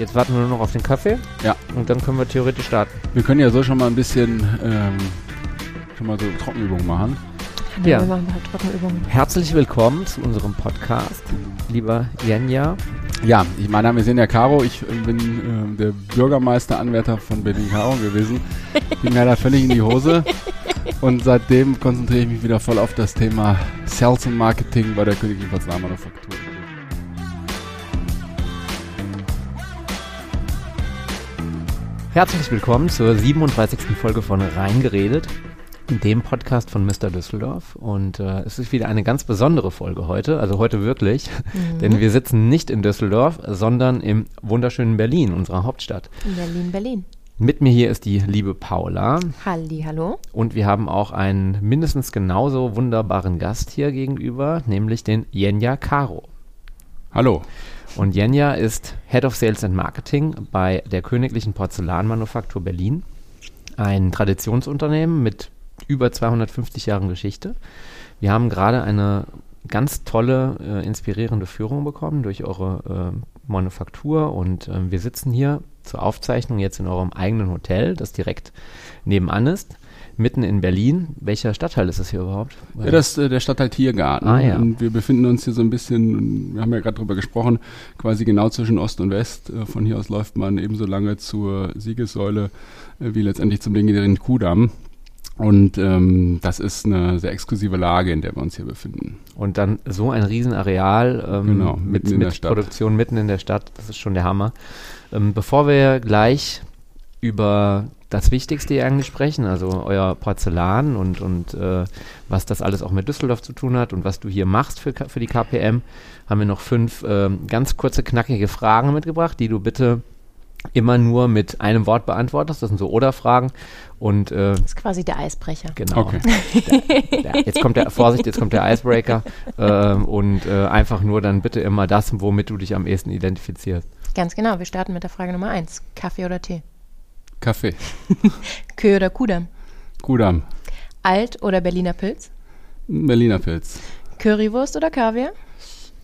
Jetzt warten wir nur noch auf den Kaffee. Ja. Und dann können wir theoretisch starten. Wir können ja so schon mal ein bisschen ähm, schon mal so Trockenübungen machen. Ja. Wir machen halt Trockenübungen. Herzlich willkommen zu unserem Podcast, lieber Jenja. Ja, ich, mein Name ist Senja Caro. Ich äh, bin äh, der Bürgermeisteranwärter von Berlin-Caro gewesen. Ging leider völlig in die Hose. Und seitdem konzentriere ich mich wieder voll auf das Thema Sales und Marketing bei der Königlichen Porzellanmanufaktur. Herzlich willkommen zur 37. Folge von Reingeredet, dem Podcast von Mr. Düsseldorf. Und äh, es ist wieder eine ganz besondere Folge heute, also heute wirklich, denn wir sitzen nicht in Düsseldorf, sondern im wunderschönen Berlin, unserer Hauptstadt. In Berlin, Berlin. Mit mir hier ist die liebe Paula Halli, hallo. und wir haben auch einen mindestens genauso wunderbaren Gast hier gegenüber, nämlich den Jenja Caro. Hallo. Und Jenja ist Head of Sales and Marketing bei der Königlichen Porzellanmanufaktur Berlin. Ein Traditionsunternehmen mit über 250 Jahren Geschichte. Wir haben gerade eine ganz tolle, äh, inspirierende Führung bekommen durch eure äh, Manufaktur und äh, wir sitzen hier zur Aufzeichnung jetzt in eurem eigenen Hotel, das direkt nebenan ist, mitten in Berlin. Welcher Stadtteil ist das hier überhaupt? Ja, das ist äh, der Stadtteil Tiergarten. Ah, ja. Und wir befinden uns hier so ein bisschen, wir haben ja gerade drüber gesprochen, quasi genau zwischen Ost und West. Äh, Von hier aus läuft man ebenso lange zur Siegessäule äh, wie letztendlich zum legendären Kudamm. Und ähm, das ist eine sehr exklusive Lage, in der wir uns hier befinden. Und dann so ein Riesenareal ähm, Genau, mit, mit. Produktion mitten in der Stadt, das ist schon der Hammer. Ähm, bevor wir gleich über das Wichtigste hier eigentlich sprechen, also euer Porzellan und, und äh, was das alles auch mit Düsseldorf zu tun hat und was du hier machst für, für die KPM, haben wir noch fünf ähm, ganz kurze, knackige Fragen mitgebracht, die du bitte immer nur mit einem Wort beantwortest. Das sind so Oder-Fragen. Und äh, Das ist quasi der Eisbrecher. Genau. Okay. Der, der, jetzt kommt der, Vorsicht, jetzt kommt der Icebreaker. ähm, und äh, einfach nur dann bitte immer das, womit du dich am ehesten identifizierst. Ganz genau, wir starten mit der Frage Nummer eins. Kaffee oder Tee? Kaffee. Kö oder Kudamm? Kudamm. Alt oder Berliner Pilz? Berliner Pilz. Currywurst oder Kaviar?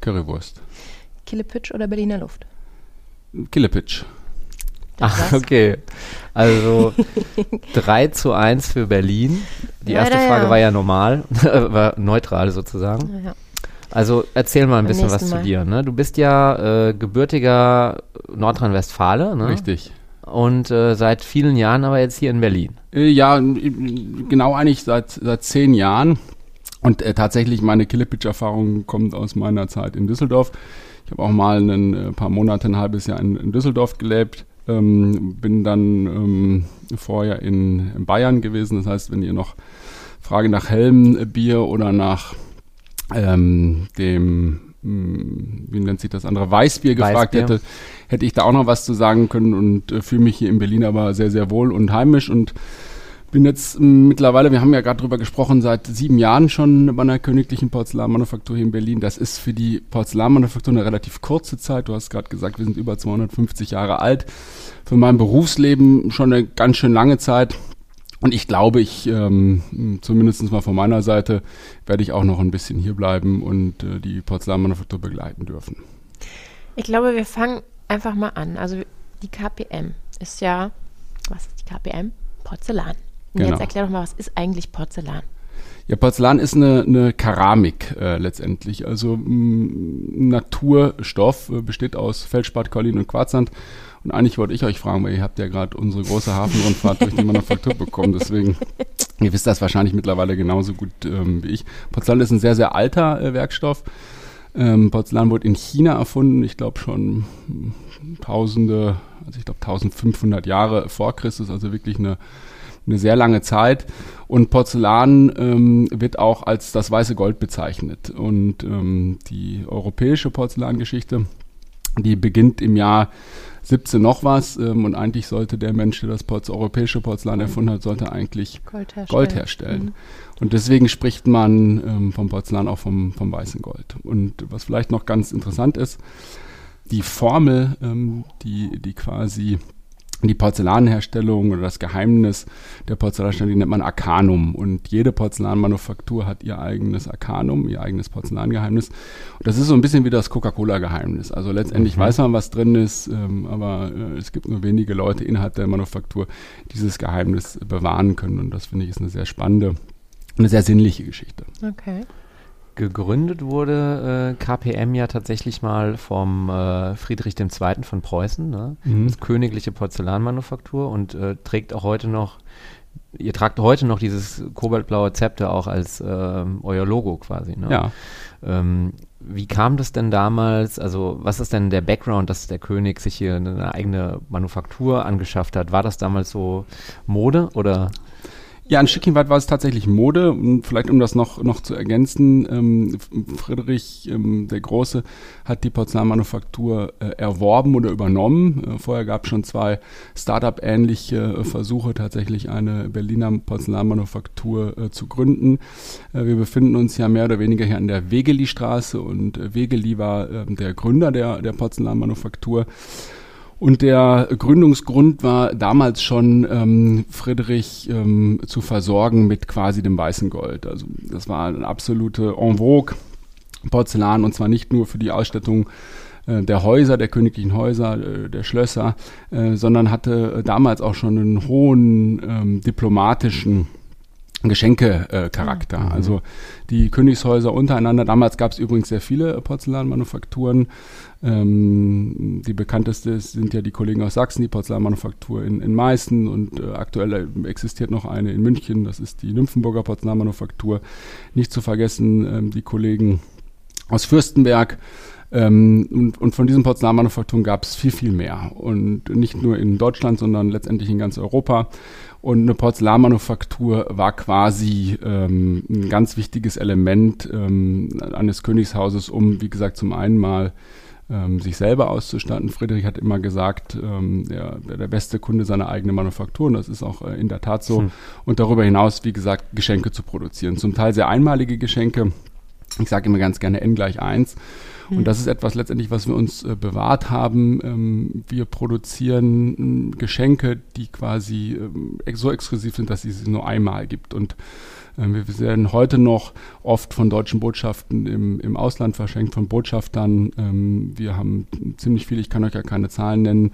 Currywurst. Killepitch oder Berliner Luft? Killepitch. Das Ach, okay. Also 3 zu 1 für Berlin. Die Leider erste Frage ja. war ja normal, war neutral sozusagen. Ja. Also erzähl mal ein Beim bisschen was nächsten zu Mal. dir. Ne? Du bist ja äh, gebürtiger Nordrhein-Westfale ne? Richtig. Und äh, seit vielen Jahren aber jetzt hier in Berlin. Äh, Ja, n- genau eigentlich seit, seit zehn Jahren. Und äh, tatsächlich meine Killepitch-Erfahrung kommt aus meiner Zeit in Düsseldorf. Ich habe auch mal ein äh, paar Monate, ein halbes Jahr in, in Düsseldorf gelebt. Ähm, bin dann ähm, vorher in, in Bayern gewesen. Das heißt, wenn ihr noch Frage nach Helmbier oder nach ähm, dem, wie nennt sich das andere, Weißbier gefragt Weißbier. hätte, hätte ich da auch noch was zu sagen können und äh, fühle mich hier in Berlin aber sehr, sehr wohl und heimisch und bin jetzt ähm, mittlerweile, wir haben ja gerade drüber gesprochen, seit sieben Jahren schon bei einer königlichen Porzellanmanufaktur hier in Berlin. Das ist für die Porzellanmanufaktur eine relativ kurze Zeit. Du hast gerade gesagt, wir sind über 250 Jahre alt. Für mein Berufsleben schon eine ganz schön lange Zeit. Und ich glaube, ich, ähm, zumindest mal von meiner Seite, werde ich auch noch ein bisschen hier bleiben und äh, die Porzellanmanufaktur begleiten dürfen. Ich glaube, wir fangen einfach mal an. Also die KPM ist ja, was ist die KPM? Porzellan. Und Genau. jetzt erklär doch mal, was ist eigentlich Porzellan? Ja, Porzellan ist eine, eine Keramik äh, letztendlich. Also mh, Naturstoff äh, besteht aus Feldspat, Kollin und Quarzsand. Und eigentlich wollte ich euch fragen, weil ihr habt ja gerade unsere große Hafenrundfahrt durch die Manufaktur bekommen. Deswegen, ihr wisst das wahrscheinlich mittlerweile genauso gut ähm, wie ich. Porzellan ist ein sehr, sehr alter äh, Werkstoff. Ähm, Porzellan wurde in China erfunden, ich glaube schon hm, tausende, also ich glaube 1500 Jahre vor Christus, also wirklich eine, eine sehr lange Zeit. Und Porzellan ähm, wird auch als das weiße Gold bezeichnet. Und ähm, die europäische Porzellangeschichte, die beginnt im Jahr 17 noch was. Ähm, und eigentlich sollte der Mensch, der das Porz europäische Porzellan erfunden hat, sollte eigentlich Gold herstellen. Gold herstellen. Und deswegen spricht man ähm, vom Porzellan auch vom, vom weißen Gold. Und was vielleicht noch ganz interessant ist, die Formel, ähm, die, die quasi die Porzellanherstellung oder das Geheimnis der Porzellanherstellung, die nennt man Arcanum. Und jede Porzellanmanufaktur hat ihr eigenes Arcanum, ihr eigenes Porzellangeheimnis. Und das ist so ein bisschen wie das Coca-Cola-Geheimnis. Also letztendlich mhm. weiß man, was drin ist, ähm, aber äh, es gibt nur wenige Leute innerhalb der Manufaktur, die dieses Geheimnis bewahren können. Und das finde ich ist eine sehr spannende, eine sehr sinnliche Geschichte. Okay. Gegründet wurde äh, KPM ja tatsächlich mal vom äh, Friedrich II. von Preußen, ne? mhm. das königliche Porzellanmanufaktur und äh, trägt auch heute noch, ihr tragt heute noch dieses kobaltblaue Zepter auch als ähm, euer Logo quasi. Ne? Ja. Ähm, wie kam das denn damals? Also, was ist denn der Background, dass der König sich hier eine eigene Manufaktur angeschafft hat? War das damals so Mode oder? Ja, ein Stückchen weit war es tatsächlich Mode. Und vielleicht um das noch, noch zu ergänzen, ähm, Friedrich ähm, der Große hat die Porzellanmanufaktur äh, erworben oder übernommen. Äh, vorher gab es schon zwei Startup-ähnliche äh, Versuche, tatsächlich eine Berliner Porzellanmanufaktur äh, zu gründen. Äh, wir befinden uns ja mehr oder weniger hier an der Wegeli-Straße und äh, Wegeli war ähm, der Gründer der, der Porzellanmanufaktur. Und der Gründungsgrund war damals schon, ähm, Friedrich ähm, zu versorgen mit quasi dem weißen Gold. Also das war eine absolute en vogue Porzellan und zwar nicht nur für die Ausstattung äh, der Häuser, der königlichen Häuser, äh, der Schlösser, äh, sondern hatte damals auch schon einen hohen ähm, diplomatischen Geschenke-Charakter. Mhm. Also die Königshäuser untereinander, damals gab es übrigens sehr viele Porzellanmanufakturen. Ähm, die bekannteste sind ja die Kollegen aus Sachsen, die Porzellanmanufaktur in, in Meißen und äh, aktuell existiert noch eine in München, das ist die Nymphenburger Porzellanmanufaktur. Nicht zu vergessen ähm, die Kollegen aus Fürstenberg. Ähm, und, und, von diesen Porzellanmanufakturen gab es viel, viel mehr. Und nicht nur in Deutschland, sondern letztendlich in ganz Europa. Und eine Porzellanmanufaktur war quasi ähm, ein ganz wichtiges Element ähm, eines Königshauses, um, wie gesagt, zum einen mal ähm, sich selber auszustatten. Friedrich hat immer gesagt, ähm, der, der beste Kunde seiner eigenen Manufaktur, und das ist auch äh, in der Tat so. Hm. Und darüber hinaus, wie gesagt, Geschenke zu produzieren. Zum Teil sehr einmalige Geschenke. Ich sage immer ganz gerne N gleich 1. Und das ist etwas letztendlich, was wir uns äh, bewahrt haben. Ähm, wir produzieren ähm, Geschenke, die quasi ähm, so exklusiv sind, dass es sie nur einmal gibt. Und ähm, wir werden heute noch oft von deutschen Botschaften im, im Ausland verschenkt, von Botschaftern. Ähm, wir haben ziemlich viele, ich kann euch ja keine Zahlen nennen,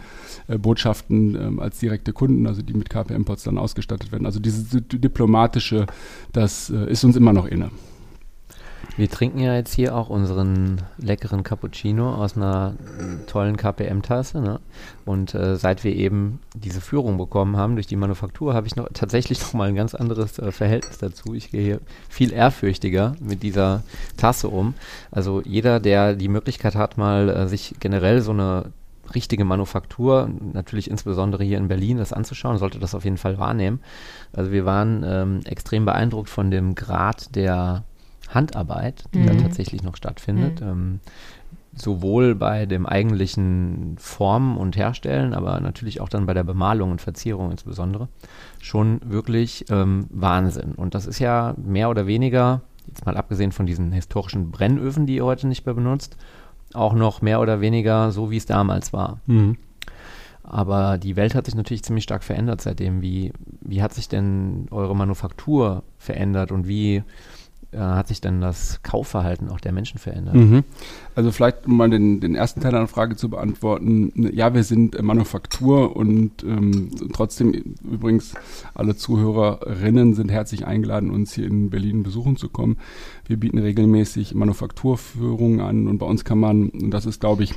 äh, Botschaften ähm, als direkte Kunden, also die mit KPM-Pots dann ausgestattet werden. Also dieses diplomatische, das äh, ist uns immer noch inne. Wir trinken ja jetzt hier auch unseren leckeren Cappuccino aus einer tollen KPM-Tasse. Ne? Und äh, seit wir eben diese Führung bekommen haben durch die Manufaktur, habe ich noch tatsächlich noch mal ein ganz anderes äh, Verhältnis dazu. Ich gehe hier viel ehrfürchtiger mit dieser Tasse um. Also jeder, der die Möglichkeit hat, mal äh, sich generell so eine richtige Manufaktur, natürlich insbesondere hier in Berlin, das anzuschauen, sollte das auf jeden Fall wahrnehmen. Also wir waren ähm, extrem beeindruckt von dem Grad der Handarbeit, die mhm. da tatsächlich noch stattfindet. Mhm. Ähm, sowohl bei dem eigentlichen Formen und Herstellen, aber natürlich auch dann bei der Bemalung und Verzierung insbesondere, schon wirklich ähm, Wahnsinn. Und das ist ja mehr oder weniger, jetzt mal abgesehen von diesen historischen Brennöfen, die ihr heute nicht mehr benutzt, auch noch mehr oder weniger so, wie es damals war. Mhm. Aber die Welt hat sich natürlich ziemlich stark verändert seitdem. Wie, wie hat sich denn eure Manufaktur verändert und wie äh, hat sich dann das Kaufverhalten auch der Menschen verändert? Mhm. Also vielleicht um mal den, den ersten Teil der Frage zu beantworten. Ja, wir sind Manufaktur und ähm, trotzdem übrigens alle Zuhörerinnen sind herzlich eingeladen, uns hier in Berlin besuchen zu kommen. Wir bieten regelmäßig Manufakturführungen an und bei uns kann man, und das ist glaube ich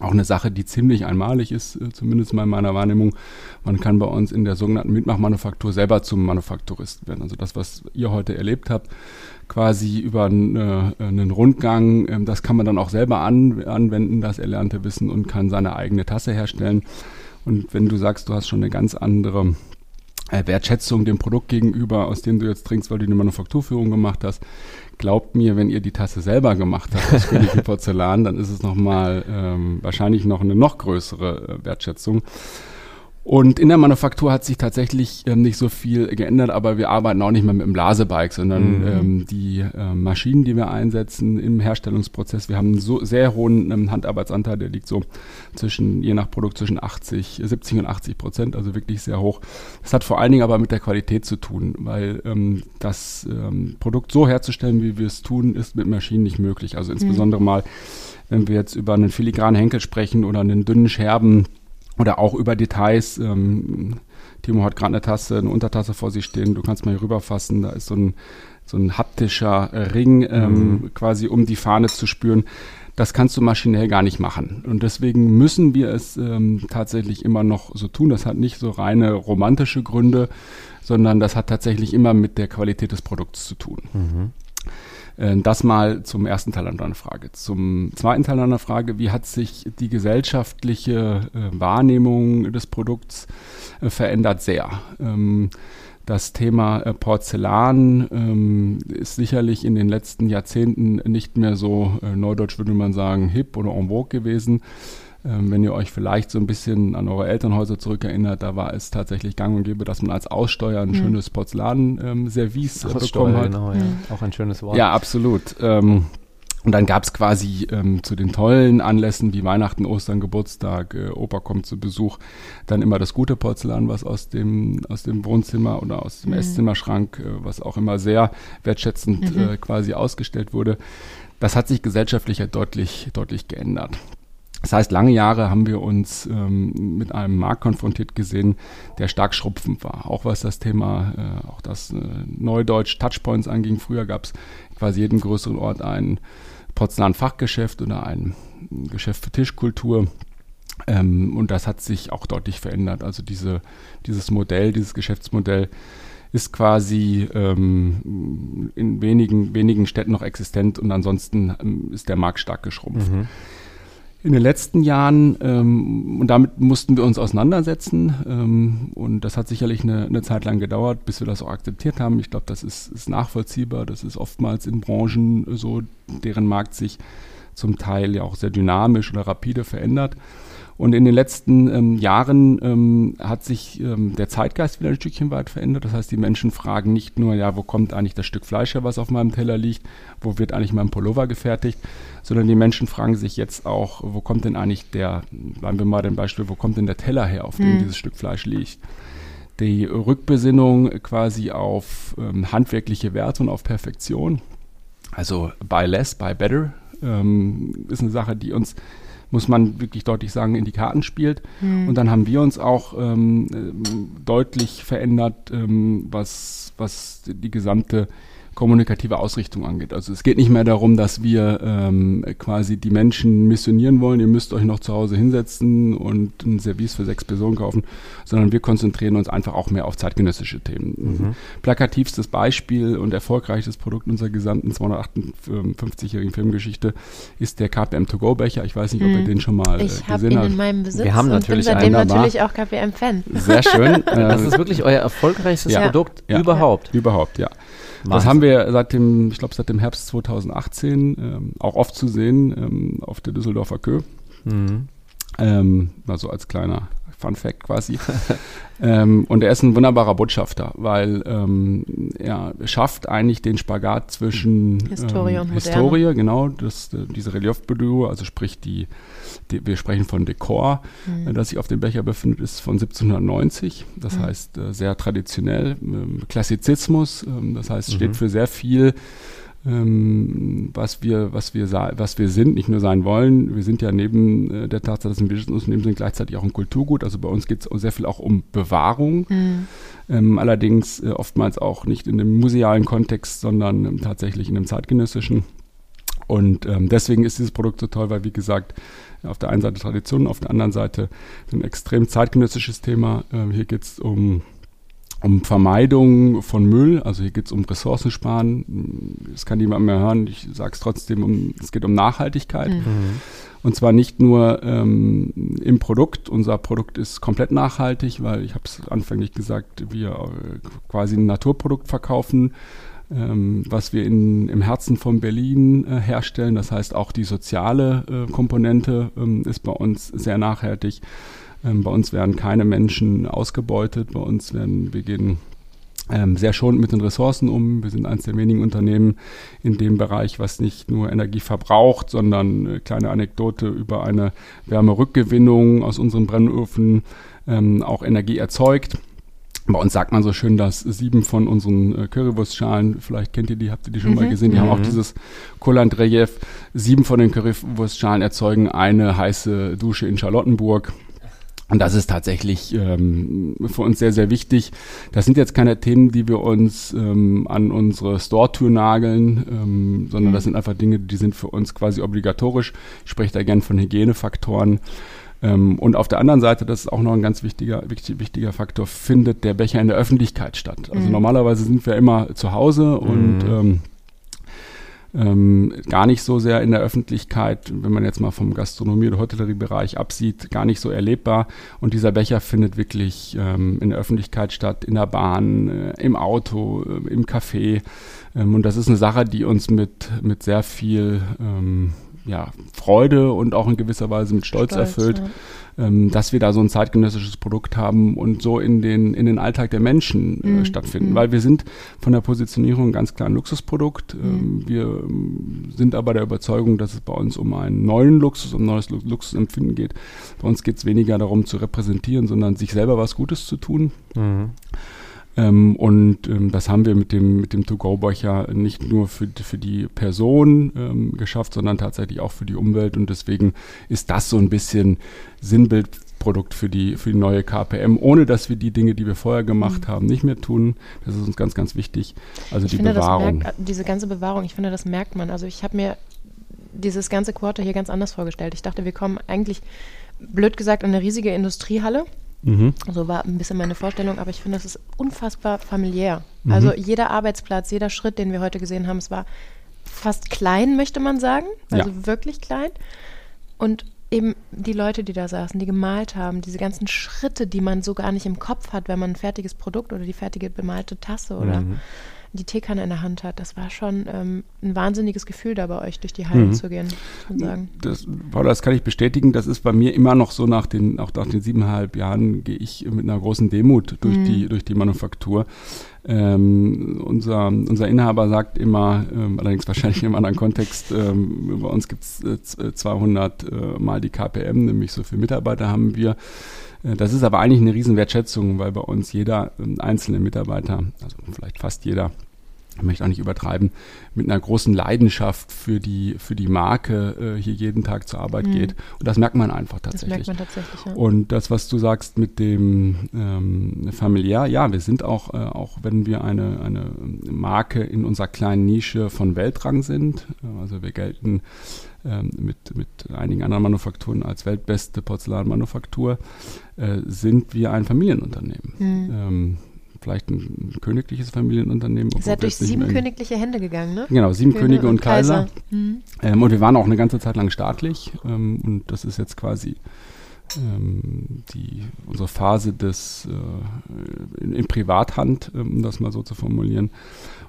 auch eine Sache, die ziemlich einmalig ist, äh, zumindest mal in meiner Wahrnehmung. Man kann bei uns in der sogenannten Mitmachmanufaktur selber zum Manufakturist werden. Also das, was ihr heute erlebt habt, quasi über eine, äh, einen Rundgang. Ähm, das kann man dann auch selber an, anwenden, das erlernte Wissen und kann seine eigene Tasse herstellen. Und wenn du sagst, du hast schon eine ganz andere äh, Wertschätzung dem Produkt gegenüber, aus dem du jetzt trinkst, weil du eine Manufakturführung gemacht hast, glaubt mir, wenn ihr die Tasse selber gemacht habt aus Königin Porzellan, dann ist es nochmal ähm, wahrscheinlich noch eine noch größere äh, Wertschätzung. Und in der Manufaktur hat sich tatsächlich ähm, nicht so viel geändert, aber wir arbeiten auch nicht mehr mit dem Blasebike, sondern Mhm. ähm, die äh, Maschinen, die wir einsetzen im Herstellungsprozess, wir haben einen so sehr hohen ähm, Handarbeitsanteil, der liegt so zwischen, je nach Produkt, zwischen 80, 70 und 80 Prozent, also wirklich sehr hoch. Das hat vor allen Dingen aber mit der Qualität zu tun, weil ähm, das ähm, Produkt so herzustellen, wie wir es tun, ist mit Maschinen nicht möglich. Also insbesondere mal, wenn wir jetzt über einen filigranen Henkel sprechen oder einen dünnen Scherben oder auch über Details. Ähm, Timo hat gerade eine Tasse, eine Untertasse vor sich stehen. Du kannst mal hier rüberfassen. Da ist so ein, so ein haptischer Ring ähm, quasi, um die Fahne zu spüren. Das kannst du maschinell gar nicht machen. Und deswegen müssen wir es ähm, tatsächlich immer noch so tun. Das hat nicht so reine romantische Gründe, sondern das hat tatsächlich immer mit der Qualität des Produkts zu tun. Äh, Das mal zum ersten Teil deiner Frage. Zum zweiten Teil deiner Frage, wie hat sich die gesellschaftliche äh, Wahrnehmung des Produkts äh, verändert? Sehr. Ähm, das Thema äh, Porzellan ähm, ist sicherlich in den letzten Jahrzehnten nicht mehr so, äh, neudeutsch würde man sagen, hip oder en vogue gewesen. Ähm, wenn ihr euch vielleicht so ein bisschen an eure Elternhäuser zurückerinnert, da war es tatsächlich gang und gäbe, dass man als Aussteuer ein schönes Porzellan-Service äh, bekommen hat. genau, ja. Auch ein schönes Wort. Ja, absolut. Ähm, und dann gab's quasi ähm, zu den tollen Anlässen wie Weihnachten, Ostern, Geburtstag, äh, Opa kommt zu Besuch, dann immer das gute Porzellan, was aus dem, aus dem Wohnzimmer oder aus dem Esszimmerschrank, äh, was auch immer sehr wertschätzend äh, quasi ausgestellt wurde. Das hat sich gesellschaftlich ja deutlich, deutlich geändert. Das heißt, lange Jahre haben wir uns ähm, mit einem Markt konfrontiert gesehen, der stark schrumpfend war. Auch was das Thema, äh, auch das äh, Neudeutsch Touchpoints anging. Früher gab es quasi jeden größeren Ort ein Porzellanfachgeschäft oder ein Geschäft für Tischkultur. Ähm, und das hat sich auch deutlich verändert. Also diese, dieses Modell, dieses Geschäftsmodell ist quasi ähm, in wenigen, wenigen Städten noch existent und ansonsten ähm, ist der Markt stark geschrumpft. In den letzten Jahren, ähm, und damit mussten wir uns auseinandersetzen, ähm, und das hat sicherlich eine, eine Zeit lang gedauert, bis wir das auch akzeptiert haben. Ich glaube, das ist, ist nachvollziehbar. Das ist oftmals in Branchen so, deren Markt sich zum Teil ja auch sehr dynamisch oder rapide verändert. Und in den letzten ähm, Jahren ähm, hat sich ähm, der Zeitgeist wieder ein Stückchen weit verändert. Das heißt, die Menschen fragen nicht nur, ja, wo kommt eigentlich das Stück Fleisch her, was auf meinem Teller liegt, wo wird eigentlich mein Pullover gefertigt, sondern die Menschen fragen sich jetzt auch, wo kommt denn eigentlich der, bleiben wir mal dem Beispiel, wo kommt denn der Teller her, auf dem dieses Stück Fleisch liegt. Die Rückbesinnung quasi auf ähm, handwerkliche Werte und auf Perfektion, also buy less, buy better, ähm, ist eine Sache, die uns muss man wirklich deutlich sagen, in die Karten spielt. Und dann haben wir uns auch ähm, ähm, deutlich verändert, ähm, was, was die gesamte kommunikative Ausrichtung angeht. Also es geht nicht mehr darum, dass wir ähm, quasi die Menschen missionieren wollen, ihr müsst euch noch zu Hause hinsetzen und ein Service für sechs Personen kaufen, sondern wir konzentrieren uns einfach auch mehr auf zeitgenössische Themen. Plakativstes Beispiel und erfolgreichstes Produkt unserer gesamten 258-jährigen Filmgeschichte ist der KPM To Go Becher. Ich weiß nicht, ob ihr den schon mal äh, Ich habe gesehen ihn habt. in meinem Besitz Wir haben und bin natürlich seitdem einen. natürlich auch KPM-Fan. Sehr schön. Das Äh, ist wirklich euer erfolgreichstes Ja. Produkt Ja. überhaupt. Überhaupt, ja. Das Wahnsinn. haben wir seit dem, ich glaube seit dem Herbst 2018 ähm, auch oft zu sehen ähm, auf der Düsseldorfer Kö. Mhm. Ähm, also als kleiner Fun Fact quasi. ähm, und er ist ein wunderbarer Botschafter, weil ähm, er schafft eigentlich den Spagat zwischen Historie ähm, und Moderne. Historie, genau, das, diese Reliefbedürung, also sprich die, die, wir sprechen von Dekor, Mhm. äh, das sich auf dem Becher befindet, ist von 1790. Das Mhm. heißt äh, sehr traditionell, ähm, Klassizismus, ähm, das heißt Mhm. steht für sehr viel ähm, was wir, was wir, was wir sind, nicht nur sein wollen. Wir sind ja neben äh, der Tatsache, dass wir ein Businessunternehmen sind, gleichzeitig auch ein Kulturgut. Also bei uns geht es sehr viel auch um Bewahrung. Mhm. Ähm, allerdings äh, oftmals auch nicht in dem musealen Kontext, sondern ähm, tatsächlich in dem zeitgenössischen. Und ähm, deswegen ist dieses Produkt so toll, weil wie gesagt, auf der einen Seite Tradition, auf der anderen Seite ein extrem zeitgenössisches Thema. Ähm, hier geht es um um Vermeidung von Müll, also hier geht es um Ressourcensparen. Das kann niemand mehr hören. Ich sage es trotzdem, um, es geht um Nachhaltigkeit. Mhm. Und zwar nicht nur ähm, im Produkt. Unser Produkt ist komplett nachhaltig, weil ich habe es anfänglich gesagt, wir äh, quasi ein Naturprodukt verkaufen, ähm, was wir in, im Herzen von Berlin äh, herstellen. Das heißt, auch die soziale äh, Komponente ähm, ist bei uns sehr nachhaltig. Ähm, bei uns werden keine Menschen ausgebeutet. Bei uns werden, wir gehen ähm, sehr schonend mit den Ressourcen um. Wir sind eines der wenigen Unternehmen in dem Bereich, was nicht nur Energie verbraucht, sondern äh, kleine Anekdote über eine Wärmerückgewinnung aus unseren Brennöfen ähm, auch Energie erzeugt. Bei uns sagt man so schön, dass sieben von unseren äh, Currywurstschalen, vielleicht kennt ihr die, habt ihr die schon mhm. mal gesehen, die mhm. haben auch mhm. dieses Kolland-Relief. Sieben von den Currywurstschalen erzeugen eine heiße Dusche in Charlottenburg. Und das ist tatsächlich ähm, für uns sehr, sehr wichtig. Das sind jetzt keine Themen, die wir uns ähm, an unsere Store-Tür nageln, ähm, sondern mhm. das sind einfach Dinge, die sind für uns quasi obligatorisch. Ich spreche da gern von Hygienefaktoren. Ähm, und auf der anderen Seite, das ist auch noch ein ganz wichtiger, wichtig, wichtiger Faktor, findet der Becher in der Öffentlichkeit statt. Also mhm. normalerweise sind wir immer zu Hause und mhm. ähm, ähm, gar nicht so sehr in der Öffentlichkeit, wenn man jetzt mal vom Gastronomie- oder Hotelleriebereich absieht, gar nicht so erlebbar. Und dieser Becher findet wirklich ähm, in der Öffentlichkeit statt, in der Bahn, äh, im Auto, äh, im Café. Ähm, und das ist eine Sache, die uns mit, mit sehr viel ähm, ja, Freude und auch in gewisser Weise mit Stolz, Stolz erfüllt, ja. ähm, dass wir da so ein zeitgenössisches Produkt haben und so in den, in den Alltag der Menschen äh, mhm. stattfinden. Mhm. Weil wir sind von der Positionierung ganz klar ein Luxusprodukt. Mhm. Ähm, wir ähm, sind aber der Überzeugung, dass es bei uns um einen neuen Luxus, um neues Luxusempfinden geht. Bei uns geht es weniger darum zu repräsentieren, sondern sich selber was Gutes zu tun. Mhm. Ähm, und ähm, das haben wir mit dem, mit dem To-Go-Becher nicht nur für, für die Person ähm, geschafft, sondern tatsächlich auch für die Umwelt. Und deswegen ist das so ein bisschen Sinnbildprodukt für die, für die neue KPM, ohne dass wir die Dinge, die wir vorher gemacht mhm. haben, nicht mehr tun. Das ist uns ganz, ganz wichtig. Also ich die finde, Bewahrung. Merkt, diese ganze Bewahrung, ich finde, das merkt man. Also ich habe mir dieses ganze Quarter hier ganz anders vorgestellt. Ich dachte, wir kommen eigentlich, blöd gesagt, in eine riesige Industriehalle Mhm. So war ein bisschen meine Vorstellung, aber ich finde, das ist unfassbar familiär. Mhm. Also jeder Arbeitsplatz, jeder Schritt, den wir heute gesehen haben, es war fast klein, möchte man sagen. Also ja. wirklich klein. Und eben die Leute, die da saßen, die gemalt haben, diese ganzen Schritte, die man so gar nicht im Kopf hat, wenn man ein fertiges Produkt oder die fertige bemalte Tasse oder mhm die Teekanne in der Hand hat. Das war schon ähm, ein wahnsinniges Gefühl, da bei euch durch die Hallen mhm. zu gehen, muss man sagen. Das, Paula, das kann ich bestätigen. Das ist bei mir immer noch so nach den, auch nach den siebeneinhalb Jahren gehe ich mit einer großen Demut durch mhm. die, durch die Manufaktur. Ähm, unser, unser Inhaber sagt immer, ähm, allerdings wahrscheinlich in einem anderen Kontext, ähm, bei uns gibt es äh, 200 äh, Mal die KPM, nämlich so viele Mitarbeiter haben wir. Äh, das ist aber eigentlich eine Riesenwertschätzung, weil bei uns jeder ähm, einzelne Mitarbeiter, also vielleicht fast jeder, ich möchte auch nicht übertreiben, mit einer großen Leidenschaft für die, für die Marke äh, hier jeden Tag zur Arbeit mhm. geht. Und das merkt man einfach tatsächlich. Das merkt man tatsächlich, ja. Und das, was du sagst mit dem ähm, familiär, ja, wir sind auch, äh, auch wenn wir eine, eine Marke in unserer kleinen Nische von Weltrang sind, äh, also wir gelten ähm, mit, mit einigen anderen Manufakturen als weltbeste Porzellanmanufaktur, äh, sind wir ein Familienunternehmen. Mhm. Ähm, vielleicht ein, königliches Familienunternehmen. Ihr seid durch sieben königliche Hände gegangen, ne? Genau, sieben Könige, Könige und, und, Kaiser. Kaiser. Mhm. Ähm, und wir waren auch eine ganze Zeit lang staatlich. Ähm, und das ist jetzt quasi ähm, die, unsere Phase des äh, in, in, Privathand, ähm, um das mal so zu formulieren.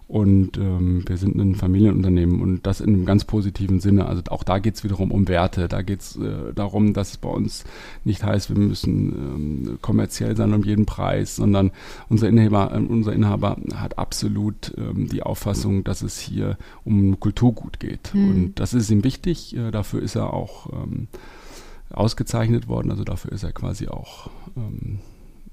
Und ähm, wir sind ein Familienunternehmen und das in einem ganz positiven Sinne. Also auch da geht es wiederum um Werte. Da geht es äh, darum, dass es bei uns nicht heißt, wir müssen ähm, kommerziell sein um jeden Preis, sondern unser Inhaber, äh, unser Inhaber hat absolut ähm, die Auffassung, dass es hier um Kulturgut geht. Mhm. Und das ist ihm wichtig. Äh, dafür ist er auch ähm, ausgezeichnet worden. Also dafür ist er quasi auch ähm,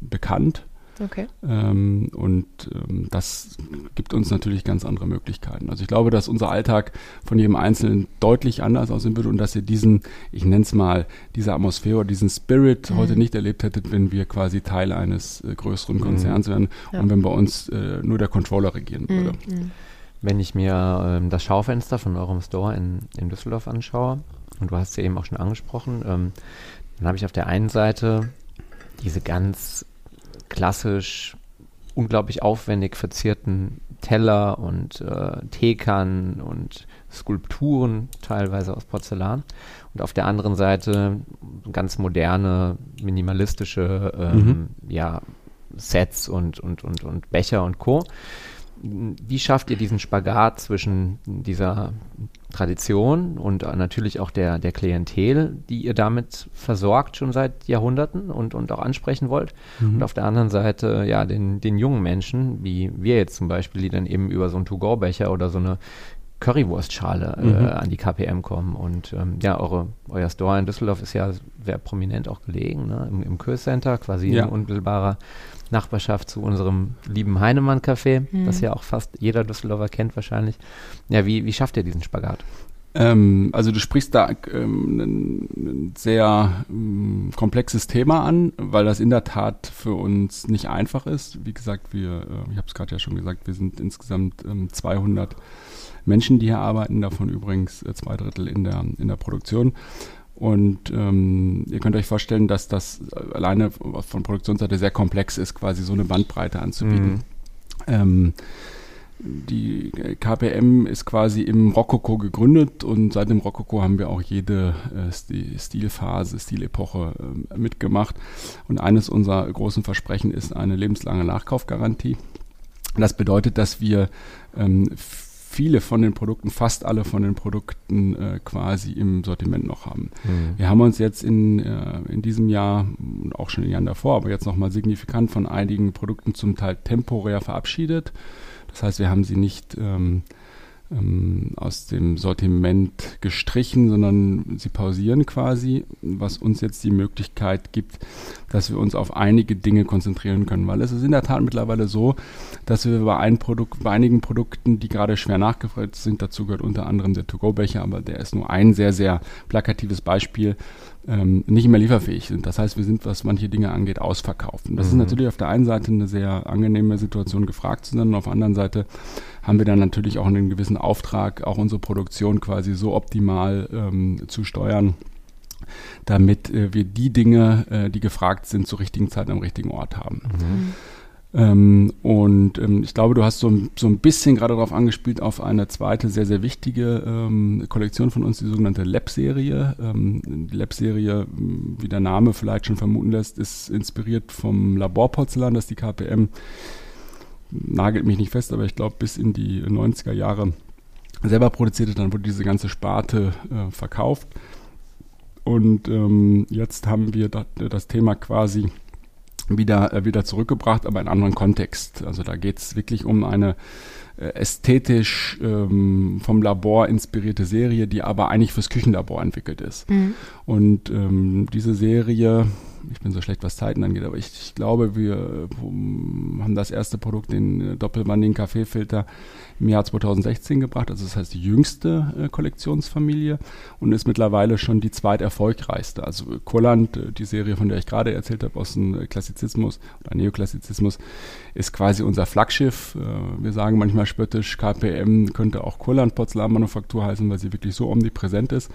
bekannt. Okay. Ähm, und ähm, das gibt uns natürlich ganz andere Möglichkeiten. Also ich glaube, dass unser Alltag von jedem Einzelnen deutlich anders aussehen würde und dass ihr diesen, ich nenne es mal, diese Atmosphäre oder diesen Spirit mhm. heute nicht erlebt hättet, wenn wir quasi Teil eines äh, größeren Konzerns mhm. wären ja. und wenn bei uns äh, nur der Controller regieren mhm. würde. Mhm. Wenn ich mir ähm, das Schaufenster von eurem Store in, in Düsseldorf anschaue, und du hast es ja eben auch schon angesprochen, ähm, dann habe ich auf der einen Seite diese ganz klassisch unglaublich aufwendig verzierten Teller und äh, Teekannen und Skulpturen, teilweise aus Porzellan. Und auf der anderen Seite ganz moderne, minimalistische ähm, mhm. ja, Sets und, und, und, und Becher und Co. Wie schafft ihr diesen Spagat zwischen dieser Tradition und natürlich auch der, der Klientel, die ihr damit versorgt schon seit Jahrhunderten und, und auch ansprechen wollt. Mhm. Und auf der anderen Seite ja den, den jungen Menschen, wie wir jetzt zum Beispiel, die dann eben über so einen To-Go-Becher oder so eine Currywurstschale äh, mhm. an die KPM kommen. Und ähm, ja, eure, euer Store in Düsseldorf ist ja sehr prominent auch gelegen, ne? im, im Center, quasi ja. in unmittelbarer Nachbarschaft zu unserem lieben Heinemann-Café, mhm. das ja auch fast jeder Düsseldorfer kennt wahrscheinlich. Ja, wie, wie schafft ihr diesen Spagat? Ähm, also du sprichst da ähm, ein, ein, sehr ähm, komplexes Thema an, weil das in der Tat für uns nicht einfach ist. Wie gesagt, wir, äh, ich habe es gerade ja schon gesagt, wir sind insgesamt 200 ähm, Menschen, die hier arbeiten, davon übrigens äh, zwei Drittel in der, in der Produktion. Und ähm, ihr könnt euch vorstellen, dass das alleine von Produktionsseite sehr komplex ist, quasi so eine Bandbreite anzubieten. Mhm. Ähm, die KPM ist quasi im Rokoko gegründet und seit dem Rokoko haben wir auch jede äh, Stilphase, Stilepoche äh, mitgemacht. Und eines unserer großen Versprechen ist eine lebenslange Nachkaufgarantie. Das bedeutet, dass wir ähm, viele von den Produkten, fast alle von den Produkten äh, quasi im Sortiment noch haben. Mhm. Wir haben uns jetzt in, äh, in diesem Jahr und auch schon in den Jahren davor, aber jetzt nochmal signifikant von einigen Produkten zum Teil temporär verabschiedet. Das heißt, wir haben sie nicht ähm, ähm, aus dem Sortiment gestrichen, sondern sie pausieren quasi, was uns jetzt die Möglichkeit gibt, dass wir uns auf einige Dinge konzentrieren können. Weil es ist in der Tat mittlerweile so, dass wir bei, ein Produkt, bei einigen Produkten, die gerade schwer nachgefragt sind, dazu gehört unter anderem der To-Go-Becher, aber der ist nur ein sehr, sehr plakatives Beispiel, ähm, nicht mehr lieferfähig sind. Das heißt, wir sind, was manche Dinge angeht, ausverkauft. Und das mhm. ist natürlich auf der einen Seite eine sehr angenehme Situation, gefragt zu sein, und auf der anderen Seite haben wir dann natürlich auch einen gewissen Auftrag, auch unsere Produktion quasi so optimal ähm, zu steuern, damit äh, wir die Dinge, äh, die gefragt sind, zur richtigen Zeit am richtigen Ort haben. Mhm. Ähm, und ähm, ich glaube, du hast so, so ein bisschen gerade darauf angespielt, auf eine zweite sehr, sehr wichtige ähm, Kollektion von uns, die sogenannte Lab-Serie. Ähm, die Lab-Serie, wie der Name vielleicht schon vermuten lässt, ist inspiriert vom Laborporzellan, das die KPM, nagelt mich nicht fest, aber ich glaube, bis in die 90er Jahre selber produzierte. Dann wurde diese ganze Sparte äh, verkauft. Und ähm, jetzt haben wir das, das Thema quasi wieder, äh, wieder zurückgebracht, aber in anderen Kontext. Also da geht es wirklich um eine äh, ästhetisch ähm, vom Labor inspirierte Serie, die aber eigentlich fürs Küchenlabor entwickelt ist. Mhm. Und ähm, diese Serie, ich bin so schlecht, was Zeiten angeht, aber ich, ich glaube, wir um, haben das erste Produkt, den äh, doppelwandigen Kaffeefilter, im Jahr 2016 gebracht. Also das heißt die jüngste äh, Kollektionsfamilie und ist mittlerweile schon die zweiterfolgreichste. Also Kurland, äh, die Serie, von der ich gerade erzählt habe, aus dem äh, Klassizismus oder Neoklassizismus, ist quasi unser Flaggschiff. Äh, wir sagen manchmal spöttisch, KPM könnte auch Kurland Porzellanmanufaktur heißen, weil sie wirklich so omnipräsent ist.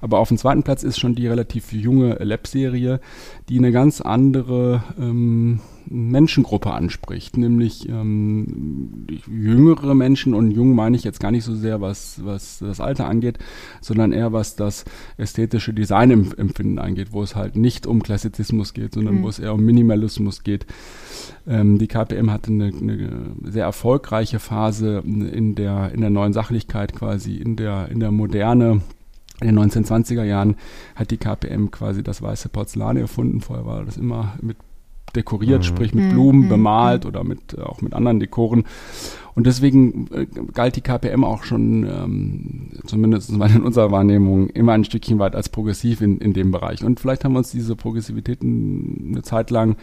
Aber auf dem zweiten Platz ist schon die relativ junge Lab-Serie, die eine ganz andere ähm, Menschengruppe anspricht, nämlich ähm, jüngere Menschen und jung meine ich jetzt gar nicht so sehr, was, was das Alter angeht, sondern eher was das ästhetische Designempfinden angeht, wo es halt nicht um Klassizismus geht, sondern mhm. wo es eher um Minimalismus geht. Ähm, die KPM hatte eine, eine, sehr erfolgreiche Phase in der, in der neuen Sachlichkeit quasi, in der, in der Moderne. In den 1920er Jahren hat die KPM quasi das weiße Porzellan erfunden. Vorher war das immer mit dekoriert, mhm. sprich mit Blumen mhm. bemalt oder mit äh, auch mit anderen Dekoren. Und deswegen äh, galt die KPM auch schon, ähm, zumindest in unserer Wahrnehmung, immer ein Stückchen weit als progressiv in, in dem Bereich. Und vielleicht haben wir uns diese Progressivität eine Zeit lang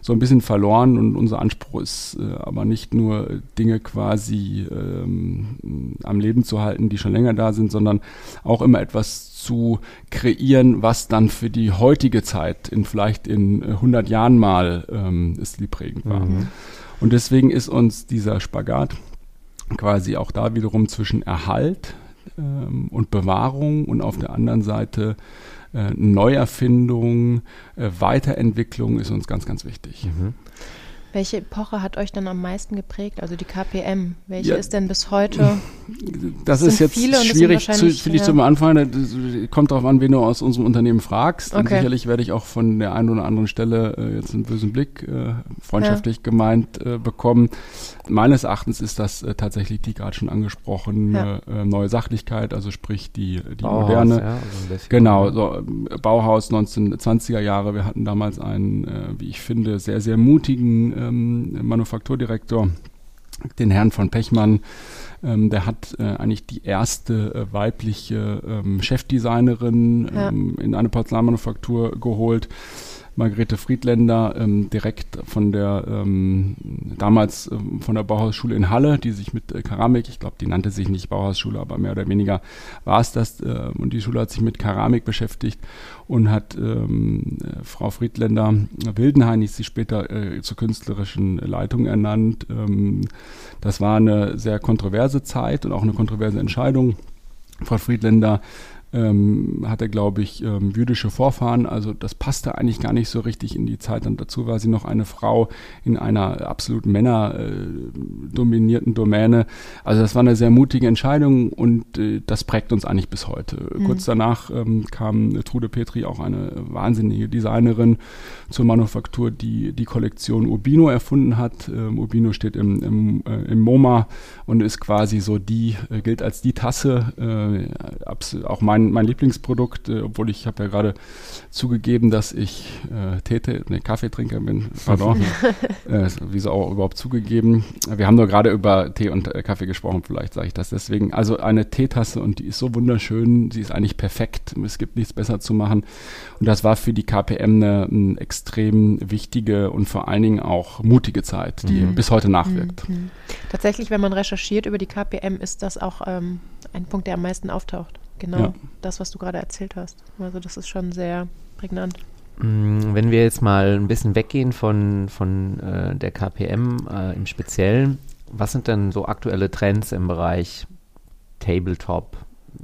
so ein bisschen verloren und unser Anspruch ist äh, aber nicht nur Dinge quasi ähm, am Leben zu halten, die schon länger da sind, sondern auch immer etwas zu kreieren, was dann für die heutige Zeit in vielleicht in 100 Jahren mal ähm, stilprägend war. Mhm. Und deswegen ist uns dieser Spagat quasi auch da wiederum zwischen Erhalt ähm, und Bewahrung und auf der anderen Seite äh, Neuerfindung, äh, Weiterentwicklung ist uns ganz, ganz wichtig. Mhm. Welche Epoche hat euch dann am meisten geprägt? Also die KPM. Welche ja, ist denn bis heute? Das ist jetzt schwierig, zu, finde ich zum Anfang. Das kommt darauf an, wen du aus unserem Unternehmen fragst. Okay. Und sicherlich werde ich auch von der einen oder anderen Stelle äh, jetzt einen bösen Blick äh, freundschaftlich ja. gemeint äh, bekommen. Meines Erachtens ist das äh, tatsächlich die gerade schon angesprochene ja. Äh, neue Sachlichkeit, also sprich die, die Bauhaus, moderne. Also genau, so, ähm, Bauhaus 1920er Jahre. Wir hatten damals einen, äh, wie ich finde, sehr, sehr mutigen ähm, Manufakturdirektor, den Herrn von Pechmann. Ähm, der hat äh, eigentlich die erste äh, weibliche ähm, Chefdesignerin ja. ähm, in eine Porzellanmanufaktur geholt. Margarete Friedländer, ähm, direkt von der ähm, damals ähm, von der Bauhausschule in Halle, die sich mit äh, Keramik, ich glaube, die nannte sich nicht Bauhausschule, aber mehr oder weniger war es das. Äh, und die Schule hat sich mit Keramik beschäftigt und hat ähm, äh, Frau Friedländer Wildenhain, die sie später äh, zur künstlerischen Leitung ernannt. Ähm, das war eine sehr kontroverse Zeit und auch eine kontroverse Entscheidung. Frau Friedländer ähm, hatte, glaube ich, ähm, jüdische Vorfahren. Also das passte eigentlich gar nicht so richtig in die Zeit. Und dazu war sie noch eine Frau in einer absolut männerdominierten äh, Domäne. Also das war eine sehr mutige Entscheidung und äh, das prägt uns eigentlich bis heute. Mhm. Kurz danach ähm, kam Trude Petri, auch eine wahnsinnige Designerin zur Manufaktur, die die Kollektion Urbino erfunden hat. Ähm, Urbino steht im, im, äh, im MoMA und ist quasi so die, äh, gilt als die Tasse, äh, auch mein mein, Lieblingsprodukt, äh, obwohl ich habe ja gerade zugegeben, dass ich äh, Tete, ne, Kaffeetrinker bin, pardon, äh, wieso auch überhaupt zugegeben. Wir haben nur gerade über Tee und äh, Kaffee gesprochen, vielleicht sage ich das deswegen. Also eine Teetasse und die ist so wunderschön, sie ist eigentlich perfekt, es gibt nichts besser zu machen. Und das war für die KPM eine, eine extrem wichtige und vor allen Dingen auch mutige Zeit, die mhm. bis heute nachwirkt. Mhm. Tatsächlich, wenn man recherchiert über die KPM, ist das auch ähm, ein Punkt, der am meisten auftaucht genau ja. das, was du gerade erzählt hast. Also das ist schon sehr prägnant. Mm, wenn wir jetzt mal ein bisschen weggehen von, von äh, der KPM äh, im Speziellen, was sind denn so aktuelle Trends im Bereich Tabletop,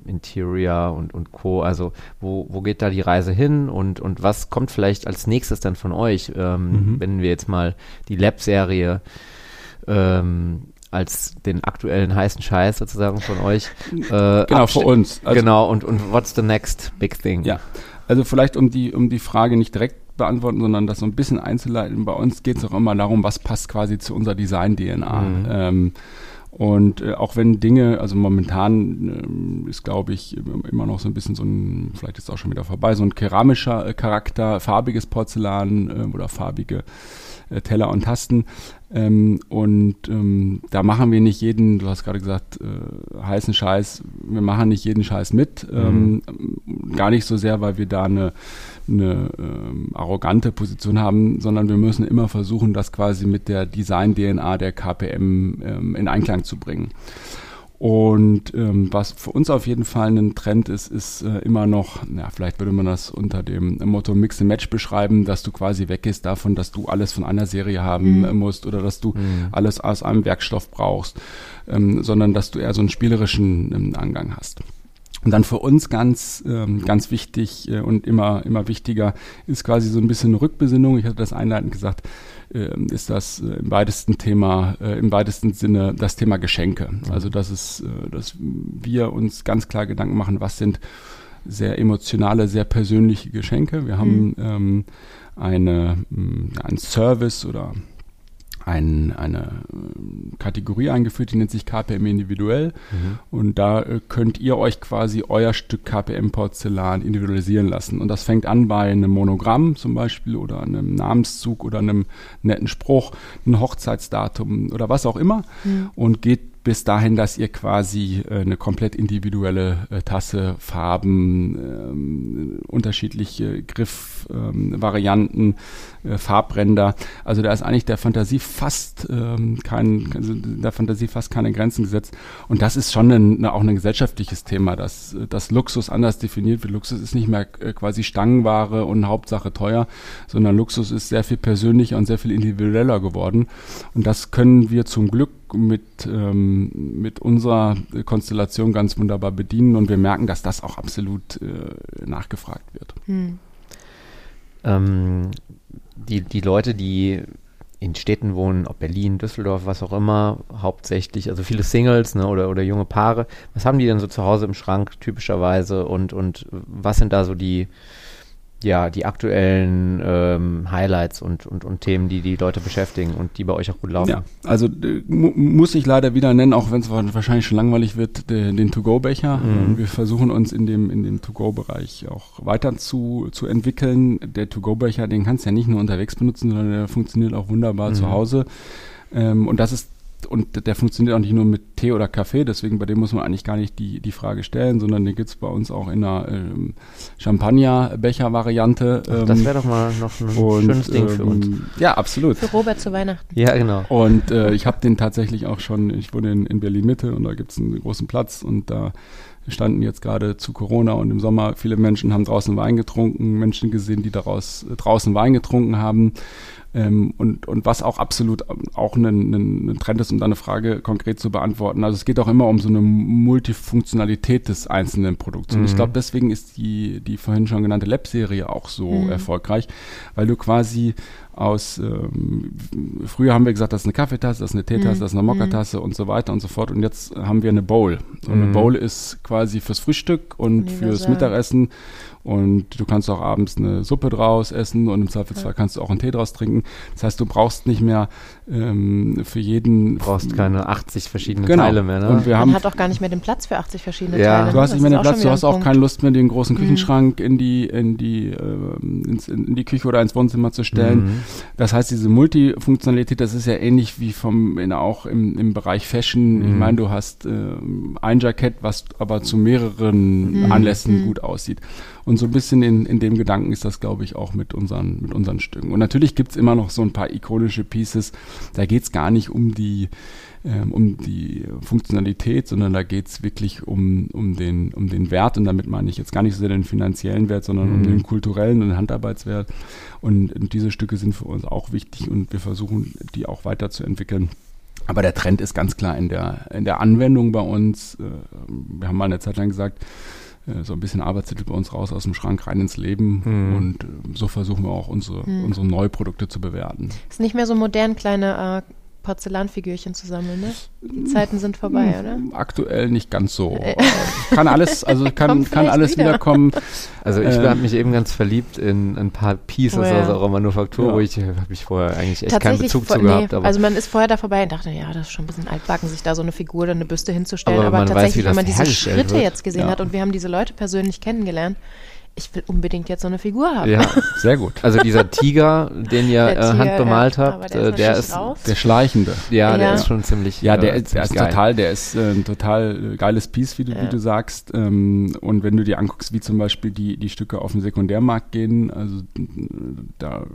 Interior und, und Co. Also wo, wo geht da die Reise hin und, und was kommt vielleicht als nächstes dann von euch, ähm, mhm. wenn wir jetzt mal die Lab-Serie ähm, als den aktuellen heißen Scheiß sozusagen von euch. Äh, genau, für uns. Also, genau, und, und what's the next big thing? Ja, also vielleicht um die, um die Frage nicht direkt beantworten, sondern das so ein bisschen einzuleiten. Bei uns geht es auch immer darum, was passt quasi zu unserer Design-DNA. Mhm. Ähm, und äh, auch wenn Dinge, also momentan äh, ist, glaube ich, immer noch so ein bisschen so ein, vielleicht ist es auch schon wieder vorbei, so ein keramischer äh, Charakter, farbiges Porzellan äh, oder farbige äh, Teller und Tasten. Ähm, und ähm, da machen wir nicht jeden, du hast gerade gesagt, äh, heißen Scheiß, wir machen nicht jeden Scheiß mit. Mhm. Ähm, gar nicht so sehr, weil wir da eine, eine ähm, arrogante Position haben, sondern wir müssen immer versuchen, das quasi mit der Design-DNA der KPM ähm, in Einklang zu bringen. Und ähm, was für uns auf jeden Fall ein Trend ist, ist äh, immer noch, ja, vielleicht würde man das unter dem Motto Mix and Match beschreiben, dass du quasi weggehst davon, dass du alles von einer Serie haben mhm. musst oder dass du mhm. alles aus einem Werkstoff brauchst, ähm, sondern dass du eher so einen spielerischen ähm, Angang hast. Und dann für uns ganz, ähm, ganz wichtig äh, und immer, immer wichtiger ist quasi so ein bisschen Rückbesinnung. Ich hatte das einleitend gesagt, äh, ist das äh, im weitesten Thema, im weitesten Sinne das Thema Geschenke. Also dass es, dass wir uns ganz klar Gedanken machen, was sind sehr emotionale, sehr persönliche Geschenke. Wir haben mhm. ähm, eine, ein Service oder ein, eine äh, Kategorie eingeführt, die nennt sich KPM individuell. Mhm. Und da äh, könnt ihr euch quasi euer Stück KPM Porzellan individualisieren lassen. Und das fängt an bei einem Monogramm zum Beispiel oder einem Namenszug oder einem netten Spruch, ein Hochzeitsdatum oder was auch immer mhm. und geht bis dahin, dass ihr quasi äh, eine komplett individuelle äh, Tasse, Farben, ähm, unterschiedliche Griffvarianten, ähm, äh, Farbränder. Also da ist eigentlich der Fantasie fast ähm, kein, also der Fantasie fast keine Grenzen gesetzt. Und das ist schon ein, auch ein gesellschaftliches Thema, dass, dass Luxus anders definiert wird. Luxus ist nicht mehr äh, quasi Stangenware und Hauptsache teuer, sondern Luxus ist sehr viel persönlicher und sehr viel individueller geworden. Und das können wir zum Glück mit, ähm, mit unserer Konstellation ganz wunderbar bedienen und wir merken, dass das auch absolut äh, nachgefragt wird. Hm. Ähm, die, die Leute, die in Städten wohnen, ob Berlin, Düsseldorf, was auch immer, hauptsächlich, also viele Singles ne, oder, oder junge Paare. Was haben die denn so zu Hause im Schrank typischerweise und, und was sind da so die, ja, die aktuellen ähm, Highlights und, und, und Themen, die die Leute beschäftigen und die bei euch auch gut laufen. Ja, also mu muss ich leider wieder nennen, auch wenn es wahrscheinlich schon langweilig wird, de, den To-Go-Becher. Mhm. Wir versuchen uns in dem, in dem To-Go-Bereich auch weiter zu, zu entwickeln. Der To-Go-Becher, den kannst du ja nicht nur unterwegs benutzen, sondern der funktioniert auch wunderbar mhm. zu Hause. Ähm, und das ist und der funktioniert auch nicht nur mit Tee oder Kaffee, deswegen bei dem muss man eigentlich gar nicht die, die Frage stellen, sondern den gibt es bei uns auch in einer ähm, Champagner-Becher-Variante. Ähm, das wäre doch mal noch ein und, schönes Ding für uns. Ähm, ja, absolut. Für Robert zu Weihnachten. Ja, genau. Und äh, ich habe den tatsächlich auch schon, ich wohne in, in Berlin-Mitte und da gibt es einen großen Platz und da standen jetzt gerade zu Corona und im Sommer viele Menschen haben draußen Wein getrunken, Menschen gesehen, die daraus äh, draußen Wein getrunken haben. Ähm, und, und was auch absolut auch ein, ein, ein Trend ist, um deine Frage konkret zu beantworten. Also es geht auch immer um so eine Multifunktionalität des einzelnen Produkts. Und mhm. ich glaube, deswegen ist die, die vorhin schon genannte Lab-Serie auch so mhm. erfolgreich, weil du quasi aus, ähm, früher haben wir gesagt, das ist eine Kaffeetasse, das ist eine Teetasse, mhm. das ist eine Mokka-Tasse mhm. und so weiter und so fort. Und jetzt haben wir eine Bowl. Und eine mhm. Bowl ist quasi fürs Frühstück und fürs Mittagessen und du kannst auch abends eine Suppe draus essen und im Zweifelsfall kannst du auch einen Tee draus trinken. Das heißt, du brauchst nicht mehr ähm, für jeden. Du brauchst keine 80 verschiedene genau. Teile mehr. Ne? Und wir Man haben, hat auch gar nicht mehr den Platz für 80 verschiedene ja. Teile. Du hast nicht mehr den Platz, du hast auch Punkt. keine Lust mehr, den großen mhm. Küchenschrank mhm. in, die, in, die, äh, ins, in die Küche oder ins Wohnzimmer zu stellen. Das heißt, diese Multifunktionalität, das ist ja ähnlich wie vom, in, auch im, im Bereich Fashion. Mhm. Ich meine, du hast äh, ein Jackett, was aber zu mehreren mhm. Anlässen mhm. gut aussieht. Und so ein bisschen in, in dem Gedanken ist das, glaube ich, auch mit unseren, mit unseren Stücken. Und natürlich gibt es immer noch so ein paar ikonische Pieces. Da geht es gar nicht um die, ähm, um die Funktionalität, sondern da geht es wirklich um, um, den, um den Wert. Und damit meine ich jetzt gar nicht so sehr den finanziellen Wert, sondern mhm. um den kulturellen und den Handarbeitswert. Und, und diese Stücke sind für uns auch wichtig und wir versuchen, die auch weiterzuentwickeln. Aber der Trend ist ganz klar in der, in der Anwendung bei uns. Äh, wir haben mal eine Zeit lang gesagt, äh, so ein bisschen Arbeitstitel bei uns raus aus dem Schrank rein ins Leben mhm. und äh, so versuchen wir auch unsere, mhm. unsere Neuprodukte zu bewerten. Ist nicht mehr so modern, kleine äh, Porzellanfigürchen zu sammeln, ne? Die Zeiten sind vorbei, hm, oder? Aktuell nicht ganz so. kann alles, also kann, kann alles wieder. wiederkommen. Also ich ähm, habe mich eben ganz verliebt in ein paar Pieces oh, ja. aus eurer Manufaktur, ja. wo ich habe ich vorher eigentlich echt keinen Bezug zu gehabt. Nee, also man ist vorher da vorbei und dachte, ja, das ist schon ein bisschen altbacken, sich da so eine Figur oder eine Büste hinzustellen. Aber, aber tatsächlich, weiß, wenn man diese Schritte wird. jetzt gesehen ja. hat und wir haben diese Leute persönlich kennengelernt, ich will unbedingt jetzt so eine Figur haben. Ja, sehr gut. Also dieser Tiger, den ihr äh, Tiger, handbemalt ja, habt, der, der ist der Schleichende. Ja, ja, der ist schon ziemlich. Ja, der, äh, ist, der ist total, der ist äh, ein total geiles Piece, wie du, ja. wie du sagst. Ähm, und wenn du dir anguckst, wie zum Beispiel die, die Stücke auf den Sekundärmarkt gehen, also da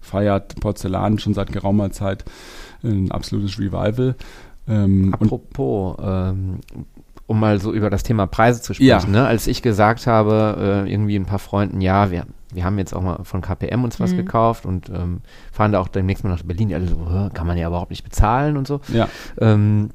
feiert Porzellan schon seit geraumer Zeit ein absolutes Revival. Ähm, Apropos, ähm, um mal so über das Thema Preise zu sprechen. Ja. Ne? Als ich gesagt habe, äh, irgendwie ein paar Freunden, ja, wir, wir haben jetzt auch mal von KPM uns was mhm. gekauft und ähm, fahren da auch demnächst mal nach Berlin. Die alle so, kann man ja überhaupt nicht bezahlen und so. Ja. Ähm,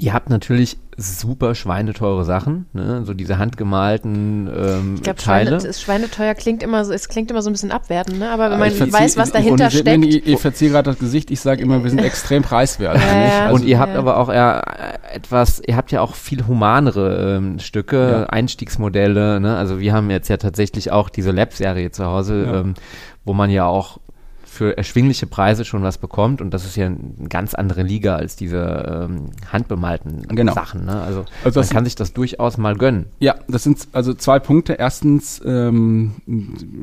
Ihr habt natürlich super schweineteure Sachen, ne? so diese handgemalten ähm, ich glaub, Teile. Schweine, Schweineteuer klingt immer so, es klingt immer so ein bisschen abwertend, ne? aber wenn man verzieh, weiß, was dahinter und, steckt. Ich, ich verziehe gerade das Gesicht, ich sage immer, wir sind extrem preiswert. Ja, also, und ihr habt ja. aber auch eher etwas, ihr habt ja auch viel humanere ähm, Stücke, ja. Einstiegsmodelle, ne? also wir haben jetzt ja tatsächlich auch diese Lab-Serie zu Hause, ähm, wo man ja auch für erschwingliche Preise schon was bekommt und das ist ja eine ganz andere Liga als diese ähm, handbemalten genau. Sachen. Ne? Also, also man kann sich das durchaus mal gönnen. Ja, das sind also zwei Punkte. Erstens, ähm,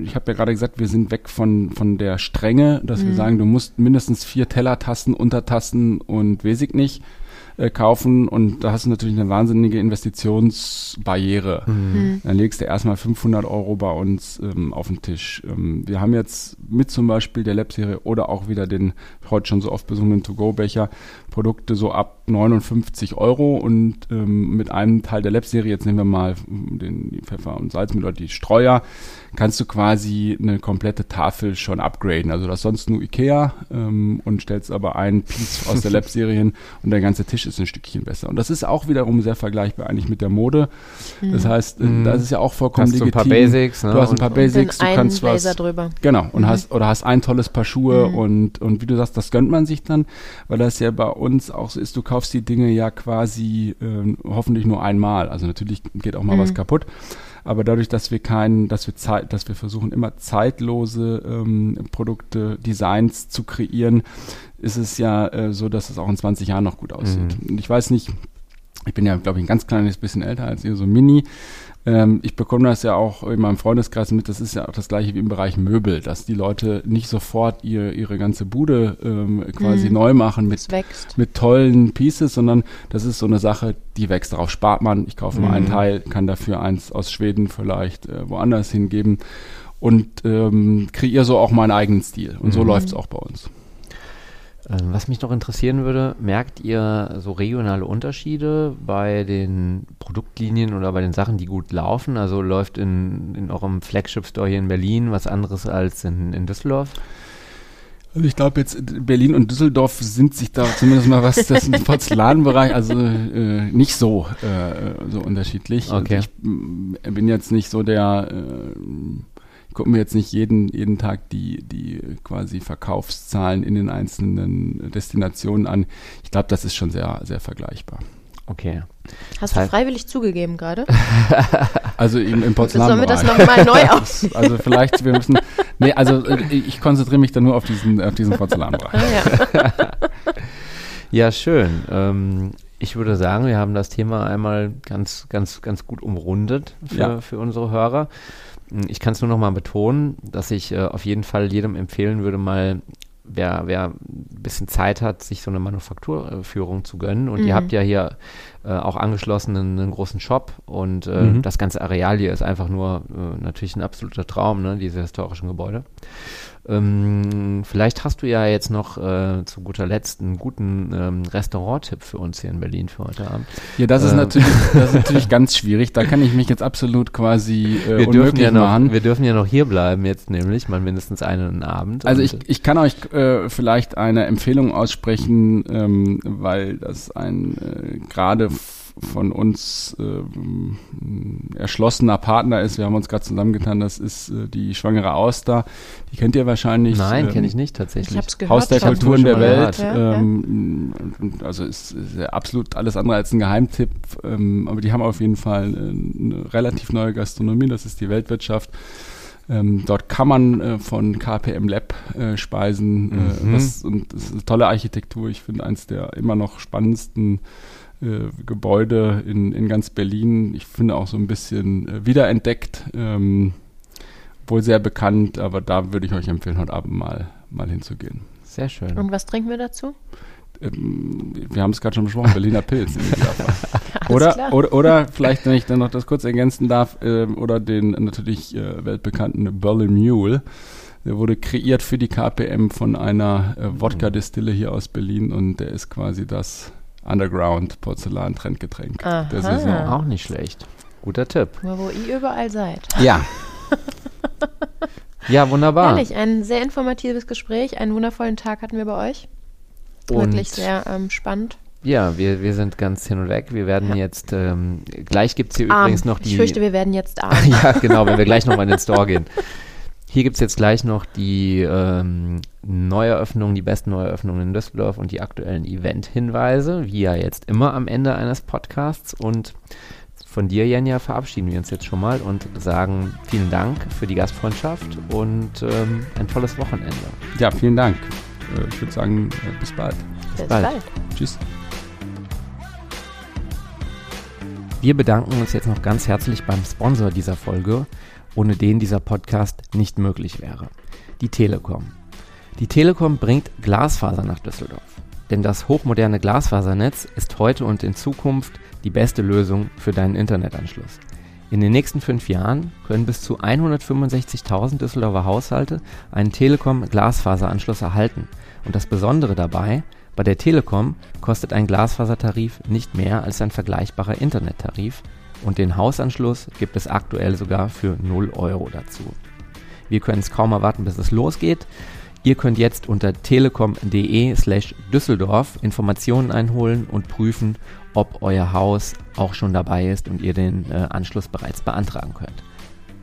ich habe ja gerade gesagt, wir sind weg von, von der Strenge, dass mhm. wir sagen, du musst mindestens vier Tellertassen, Untertassen und Wesig nicht äh, kaufen und da hast du natürlich eine wahnsinnige Investitionsbarriere. Mhm. mhm. Dann legst du erstmal 500 Euro bei uns ähm, auf den Tisch. Ähm, wir haben jetzt mit zum Beispiel der Lab-Serie oder auch wieder den heute schon so oft besungenen To-Go-Becher Produkte so ab 59 Euro und ähm, mit einem Teil der Lab-Serie, jetzt nehmen wir mal den die Pfeffer- und Salzmittel oder die Streuer, kannst du quasi eine komplette Tafel schon upgraden. Also das sonst nur Ikea ähm, und stellst aber ein Piece aus der Lab-Serien und der ganze Tisch ist ein Stückchen besser. Und das ist auch wiederum sehr vergleichbar eigentlich mit der Mode. Das heißt, Mhm. das ist ja auch vollkommen Hast du ein legitim. paar Basics, ne? Du hast ein paar Und Basics, du kannst was drüber. Genau, und Mhm. hast oder hast ein tolles Paar Schuhe Mhm. und, und wie du sagst, das gönnt man sich dann, weil das ja bei uns auch so ist, du kaufst die Dinge ja quasi ähm, hoffentlich nur einmal. Also natürlich geht auch mal Mhm. was kaputt. Aber dadurch, dass wir keinen, dass wir Zeit, dass wir versuchen, immer zeitlose ähm, Produkte, Designs zu kreieren, ist es ja äh, so, dass es auch in 20 Jahren noch gut aussieht. Mhm. Und ich weiß nicht, ich bin ja, glaube ich, ein ganz kleines bisschen älter als ihr, so Mini. Ähm, ich bekomme das ja auch in meinem Freundeskreis mit, das ist ja auch das gleiche wie im Bereich Möbel, dass die Leute nicht sofort ihr, ihre ganze Bude ähm, quasi Mhm. neu machen mit mit tollen Pieces, sondern das ist so eine Sache, die wächst. Darauf spart man. Ich kaufe mal Mhm. ein Teil, kann dafür eins aus Schweden vielleicht äh, woanders hingeben und ähm, kreiere so auch meinen eigenen Stil. Und so Mhm. läuft es auch bei uns. Ähm, Was mich noch interessieren würde, merkt ihr so regionale Unterschiede bei den Produktlinien oder bei den Sachen, die gut laufen? Also läuft in, in eurem Flagship-Store hier in Berlin was anderes als in, in Düsseldorf? Also ich glaube jetzt Berlin und Düsseldorf sind sich da zumindest mal was das Porzellanbereich also äh, nicht so äh, so unterschiedlich. Okay. Also ich bin jetzt nicht so der äh, gucke mir jetzt nicht jeden jeden Tag die die quasi Verkaufszahlen in den einzelnen Destinationen an. Ich glaube, das ist schon sehr sehr vergleichbar. Okay. Hast Das du freiwillig zugegeben gerade? Also im, im Sollen wir Porzellanbereich. das nochmal neu aus? also vielleicht wir müssen nee also äh, ich konzentriere mich dann nur auf diesen auf diesen Porzellanbereich. Ah, ja. Ja, schön. Ähm, ich würde sagen, wir haben das Thema einmal ganz, ganz, ganz gut umrundet für, Ja. für unsere Hörer. Ich kann es nur noch mal betonen, dass ich äh, auf jeden Fall jedem empfehlen würde, mal wer, wer ein bisschen Zeit hat, sich so eine Manufakturführung zu gönnen. Und Mhm. ihr habt ja hier äh, auch angeschlossen einen, einen großen Shop und äh, Mhm. das ganze Areal hier ist einfach nur äh, natürlich ein absoluter Traum, ne, diese historischen Gebäude. Ähm, vielleicht hast du ja jetzt noch äh, zu guter Letzt einen guten ähm, Restaurant-Tipp für uns hier in Berlin für heute Abend. Ja, das ist Ähm. natürlich, das ist natürlich ganz schwierig. Da kann ich mich jetzt absolut quasi äh, Wir dürfen, ja noch, machen. wir dürfen ja noch hier bleiben jetzt nämlich, mal mindestens einen Abend. Also ich, ich kann euch äh, vielleicht eine Empfehlung aussprechen, ähm, weil das ein gerade von uns ähm, erschlossener Partner ist. Wir haben uns gerade zusammengetan. Das ist äh, die Schwangere Auster. Die kennt ihr wahrscheinlich. Nein, ähm, kenne ich nicht tatsächlich. Ich habe es gehört. Haus der hab's Kulturen der Welt. gehört, Ja, ja. Ähm, und- Also ist, ist ja absolut alles andere als ein Geheimtipp. Ähm, aber die haben auf jeden Fall äh, eine relativ neue Gastronomie. Das ist die Weltwirtschaft. Ähm, dort kann man äh, von KPM Lab äh, speisen. Äh, Mhm. was, und das ist eine tolle Architektur. Ich finde eins der immer noch spannendsten äh, Gebäude in, in ganz Berlin. Ich finde auch so ein bisschen äh, wiederentdeckt. Ähm, wohl sehr bekannt, aber da würde ich euch empfehlen, heute Abend mal, mal hinzugehen. Sehr schön. Und was trinken wir dazu? Ähm, wir haben es gerade schon besprochen, Berliner Pilz. oder, oder, oder vielleicht, wenn ich dann noch das kurz ergänzen darf, ähm, oder den natürlich äh, weltbekannten Berlin Mule. Der wurde kreiert für die KPM von einer äh, Wodka-Distille hier aus Berlin und der ist quasi das Underground-Porzellan-Trendgetränk Aha. der Saison. Auch nicht schlecht. Guter Tipp. Nur wo ihr überall seid. Ja, Ja, wunderbar. Herrlich, ein sehr informatives Gespräch. Einen wundervollen Tag hatten wir bei euch. Und Wirklich sehr ähm, spannend. ja, wir, wir sind ganz hin und weg. Wir werden jetzt, ähm, gleich gibt es hier Arm. übrigens noch die. Ich fürchte, wir werden jetzt arm. ja, genau, wenn wir gleich nochmal in den Store gehen. Hier gibt es jetzt gleich noch die ähm, Neueröffnungen, die besten Neueröffnungen in Düsseldorf und die aktuellen Event-Hinweise, wie ja jetzt immer am Ende eines Podcasts. Und von dir, Jenja, verabschieden wir uns jetzt schon mal und sagen vielen Dank für die Gastfreundschaft und ähm, ein tolles Wochenende. ja, vielen Dank. Äh, Ich würde sagen, äh, bis bald. Bis bald. bald. Tschüss. Wir bedanken uns jetzt noch ganz herzlich beim Sponsor dieser Folge, ohne den dieser Podcast nicht möglich wäre. Die Telekom. Die Telekom bringt Glasfaser nach Düsseldorf. Denn das hochmoderne Glasfasernetz ist heute und in Zukunft die beste Lösung für deinen Internetanschluss. In den nächsten fünf Jahren können bis zu 165.000 Düsseldorfer Haushalte einen Telekom Glasfaseranschluss erhalten. Und das Besondere dabei, Bei der Telekom kostet ein Glasfasertarif nicht mehr als ein vergleichbarer Internettarif und den Hausanschluss gibt es aktuell sogar für 0 Euro dazu. Wir können es kaum erwarten, bis es losgeht. Ihr könnt jetzt unter telekom.de slash Düsseldorf Informationen einholen und prüfen, ob euer Haus auch schon dabei ist und ihr den äh, Anschluss bereits beantragen könnt.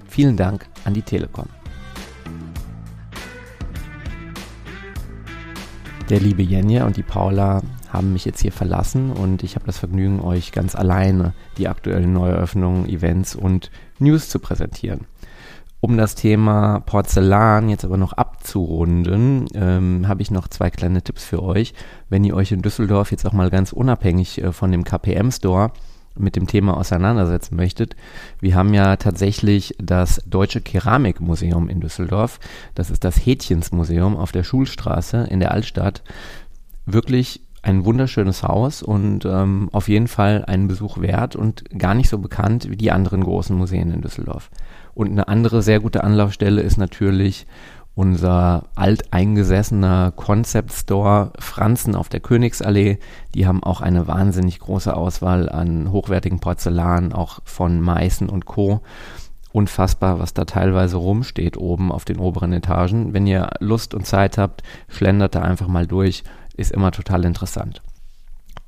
Vielen Dank an die Telekom. Der liebe Jenja und die Paula haben mich jetzt hier verlassen und ich habe das Vergnügen, euch ganz alleine die aktuellen Neueröffnungen, Events und News zu präsentieren. Um das Thema Porzellan jetzt aber noch abzurunden, ähm, habe ich noch zwei kleine Tipps für euch. Wenn ihr euch in Düsseldorf jetzt auch mal ganz unabhängig äh, von dem KPM Store mit dem Thema auseinandersetzen möchtet. Wir haben ja tatsächlich das Deutsche Keramikmuseum in Düsseldorf. Das ist das Hätchensmuseum auf der Schulstraße in der Altstadt. Wirklich ein wunderschönes Haus und ähm, auf jeden Fall einen Besuch wert und gar nicht so bekannt wie die anderen großen Museen in Düsseldorf. Und eine andere sehr gute Anlaufstelle ist natürlich unser alteingesessener Concept Store Franzen auf der Königsallee. Die haben auch eine wahnsinnig große Auswahl an hochwertigen Porzellan, auch von Meißen und Co. Unfassbar, was da teilweise rumsteht oben auf den oberen Etagen. Wenn ihr Lust und Zeit habt, schlendert da einfach mal durch. Ist immer total interessant.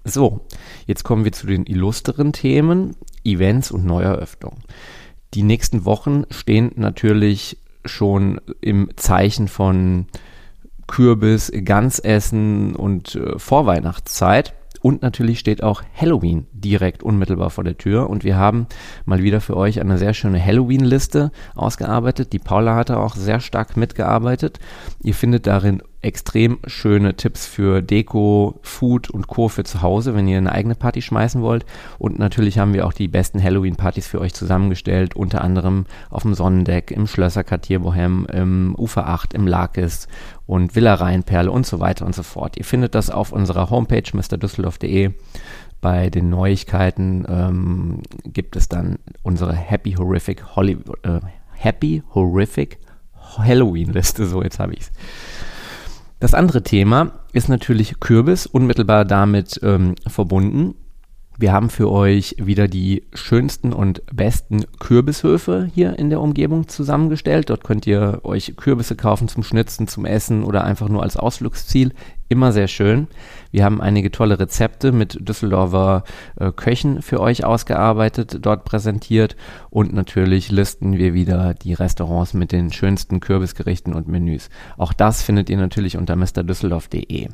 So, jetzt kommen wir zu den illustren Themen, Events und Neueröffnungen. Die nächsten Wochen stehen natürlich schon im Zeichen von Kürbis, Gansessen und äh, Vorweihnachtszeit. Und natürlich steht auch Halloween direkt unmittelbar vor der Tür. Und wir haben mal wieder für euch eine sehr schöne Halloween-Liste ausgearbeitet. Die Paula hatte auch sehr stark mitgearbeitet. Ihr findet darin extrem schöne Tipps für Deko, Food und Co. für zu Hause, wenn ihr eine eigene Party schmeißen wollt. Und natürlich haben wir auch die besten Halloween-Partys für euch zusammengestellt, unter anderem auf dem Sonnendeck, im Schlösserkartier Bohem, im Ufer 8, im Lakis und Villa Rheinperle und so weiter und so fort. Ihr findet das auf unserer Homepage mrdüsseldorf.de. Bei den Neuigkeiten ähm, gibt es dann unsere Happy Horrific Hollywood, äh, Happy Horrific Halloween Liste. So, jetzt habe ich es. Das andere Thema ist natürlich Kürbis, unmittelbar damit ähm, verbunden. Wir haben für euch wieder die schönsten und besten Kürbishöfe hier in der Umgebung zusammengestellt. Dort könnt ihr euch Kürbisse kaufen zum Schnitzen, zum Essen oder einfach nur als Ausflugsziel. Immer sehr schön. Wir haben einige tolle Rezepte mit Düsseldorfer äh, Köchen für euch ausgearbeitet, dort präsentiert und natürlich listen wir wieder die Restaurants mit den schönsten Kürbisgerichten und Menüs. Auch das findet ihr natürlich unter mrdüsseldorf.de.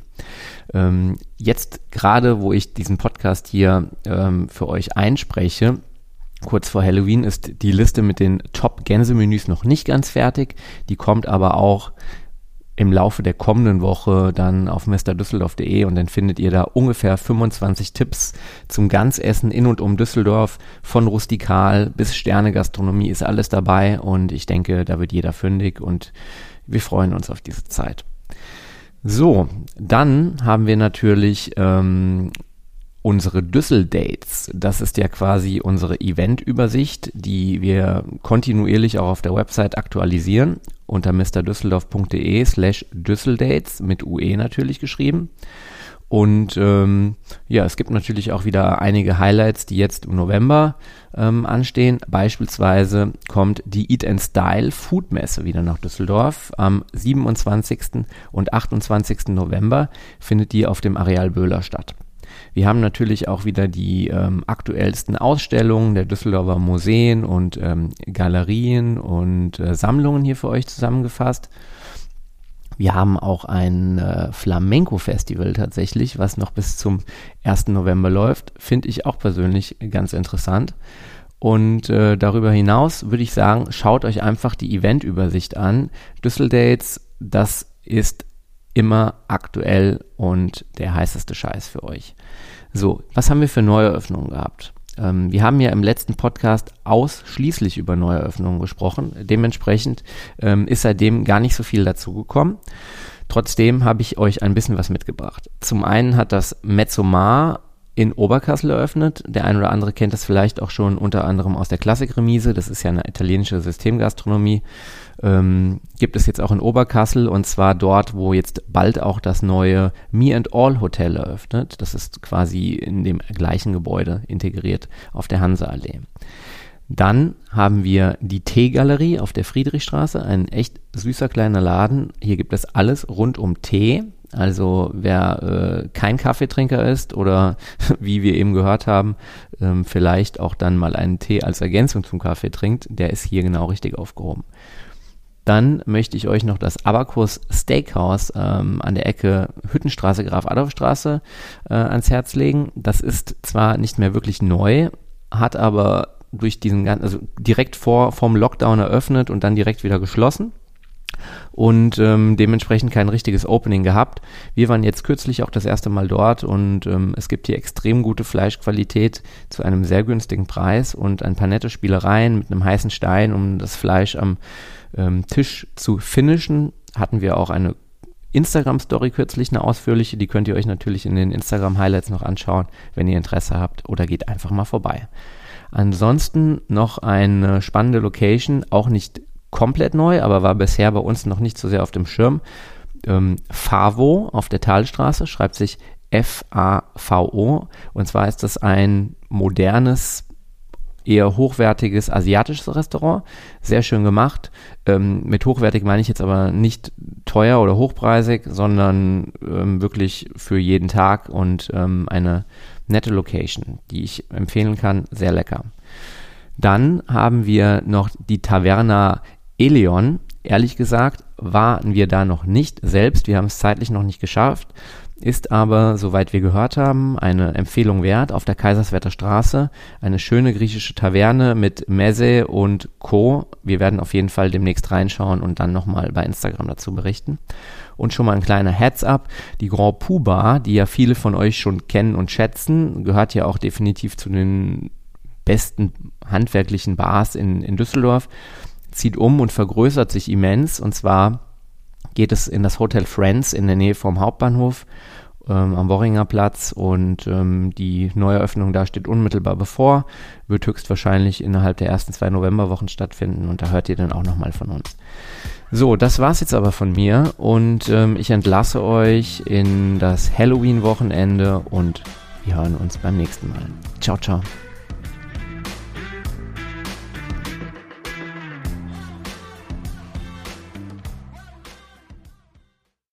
Ähm, jetzt gerade, wo ich diesen Podcast hier ähm, für euch einspreche, Kurz vor Halloween ist die Liste mit den Top-Gänsemenüs noch nicht ganz fertig. Die kommt aber auch im Laufe der kommenden Woche dann auf mrdüsseldorf.de und dann findet ihr da ungefähr 25 Tipps zum Ganzessen in und um Düsseldorf. Von rustikal bis Sternegastronomie ist alles dabei und ich denke, da wird jeder fündig und wir freuen uns auf diese Zeit. So, dann haben wir natürlich ähm, unsere Düssel-Dates. Das ist ja quasi unsere Event-Übersicht, die wir kontinuierlich auch auf der Website aktualisieren unter mrdüsseldorf.de slash Düsseldates mit UE natürlich geschrieben. Und ähm, ja, es gibt natürlich auch wieder einige Highlights, die jetzt im November ähm, anstehen. Beispielsweise kommt die Eat and Style Food Messe wieder nach Düsseldorf. Am 27. und 28. November findet die auf dem Areal Böhler statt. Wir haben natürlich auch wieder die ähm, aktuellsten Ausstellungen der Düsseldorfer Museen und ähm, Galerien und äh, Sammlungen hier für euch zusammengefasst. Wir haben auch ein äh, Flamenco-Festival tatsächlich, was noch bis zum 1. November läuft. Finde ich auch persönlich ganz interessant. Und äh, darüber hinaus würde ich sagen, schaut euch einfach die Eventübersicht an. Düsseldates, das ist immer aktuell und der heißeste Scheiß für euch. So, was haben wir für Neueröffnungen gehabt? Ähm, wir haben ja im letzten Podcast ausschließlich über Neueröffnungen gesprochen. Dementsprechend ähm, ist seitdem gar nicht so viel dazugekommen. Trotzdem habe ich euch ein bisschen was mitgebracht. Zum einen hat das Mezzomar in Oberkassel eröffnet. Der ein oder andere kennt das vielleicht auch schon unter anderem aus der Klassikremise. Das ist ja eine italienische Systemgastronomie. Ähm, gibt es jetzt auch in Oberkassel und zwar dort, wo jetzt bald auch das neue Me and All Hotel eröffnet. Das ist quasi in dem gleichen Gebäude integriert auf der Hanseallee. Dann haben wir die Teegalerie auf der Friedrichstraße, ein echt süßer kleiner Laden. Hier gibt es alles rund um Tee. Also wer äh, kein Kaffeetrinker ist oder wie wir eben gehört haben, ähm, vielleicht auch dann mal einen Tee als Ergänzung zum Kaffee trinkt, der ist hier genau richtig aufgehoben. Dann möchte ich euch noch das Abacus Steakhouse ähm, an der Ecke Hüttenstraße, Graf Adolf Straße äh, ans Herz legen. Das ist zwar nicht mehr wirklich neu, hat aber durch diesen ganzen, also direkt vor vom Lockdown eröffnet und dann direkt wieder geschlossen und ähm, dementsprechend kein richtiges Opening gehabt. Wir waren jetzt kürzlich auch das erste Mal dort und ähm, es gibt hier extrem gute Fleischqualität zu einem sehr günstigen Preis und ein paar nette Spielereien mit einem heißen Stein, um das Fleisch am ähm, Tisch zu finishen. Hatten wir auch eine Instagram-Story kürzlich, eine ausführliche, die könnt ihr euch natürlich in den Instagram-Highlights noch anschauen, wenn ihr Interesse habt oder geht einfach mal vorbei. Ansonsten noch eine spannende Location, auch nicht komplett neu, aber war bisher bei uns noch nicht so sehr auf dem Schirm. Ähm, Favo auf der Talstraße schreibt sich F-A-V-O und zwar ist das ein modernes, eher hochwertiges asiatisches Restaurant. Sehr schön gemacht. Ähm, mit hochwertig meine ich jetzt aber nicht teuer oder hochpreisig, sondern ähm, wirklich für jeden Tag und ähm, eine nette Location, die ich empfehlen kann. Sehr lecker. Dann haben wir noch die Taverna Eleon, ehrlich gesagt, waren wir da noch nicht selbst. Wir haben es zeitlich noch nicht geschafft. Ist aber, soweit wir gehört haben, eine Empfehlung wert auf der Kaiserswerther Straße. Eine schöne griechische Taverne mit Messe und Co. Wir werden auf jeden Fall demnächst reinschauen und dann nochmal bei Instagram dazu berichten. Und schon mal ein kleiner Heads-up. Die Grand Pou Bar, die ja viele von euch schon kennen und schätzen, gehört ja auch definitiv zu den besten handwerklichen Bars in, in Düsseldorf zieht um und vergrößert sich immens. Und zwar geht es in das Hotel Friends in der Nähe vom Hauptbahnhof ähm, am Worringer Platz und ähm, die Neueröffnung da steht unmittelbar bevor, wird höchstwahrscheinlich innerhalb der ersten zwei Novemberwochen stattfinden und da hört ihr dann auch nochmal von uns. So, das war's jetzt aber von mir und ähm, ich entlasse euch in das Halloween-Wochenende und wir hören uns beim nächsten Mal. Ciao, ciao.